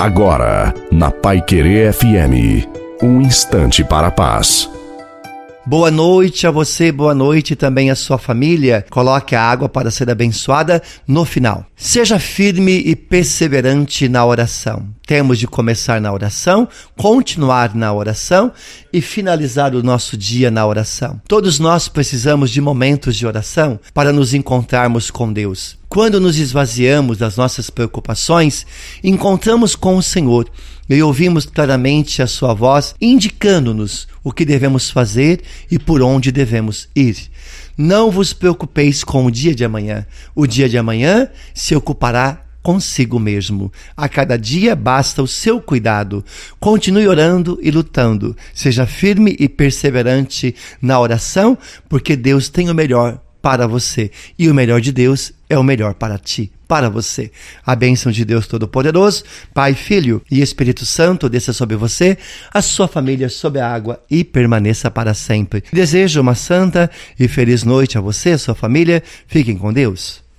Agora, na Pai Querer FM, um instante para a paz. Boa noite a você, boa noite também à sua família. Coloque a água para ser abençoada no final. Seja firme e perseverante na oração. Temos de começar na oração, continuar na oração e finalizar o nosso dia na oração. Todos nós precisamos de momentos de oração para nos encontrarmos com Deus. Quando nos esvaziamos das nossas preocupações, encontramos com o Senhor e ouvimos claramente a Sua voz indicando-nos o que devemos fazer e por onde devemos ir. Não vos preocupeis com o dia de amanhã. O dia de amanhã se ocupará consigo mesmo. A cada dia basta o seu cuidado. Continue orando e lutando. Seja firme e perseverante na oração, porque Deus tem o melhor para você. E o melhor de Deus é o melhor para ti, para você. A bênção de Deus Todo-Poderoso, Pai, Filho e Espírito Santo desça sobre você, a sua família sob a água e permaneça para sempre. Desejo uma santa e feliz noite a você a sua família. Fiquem com Deus.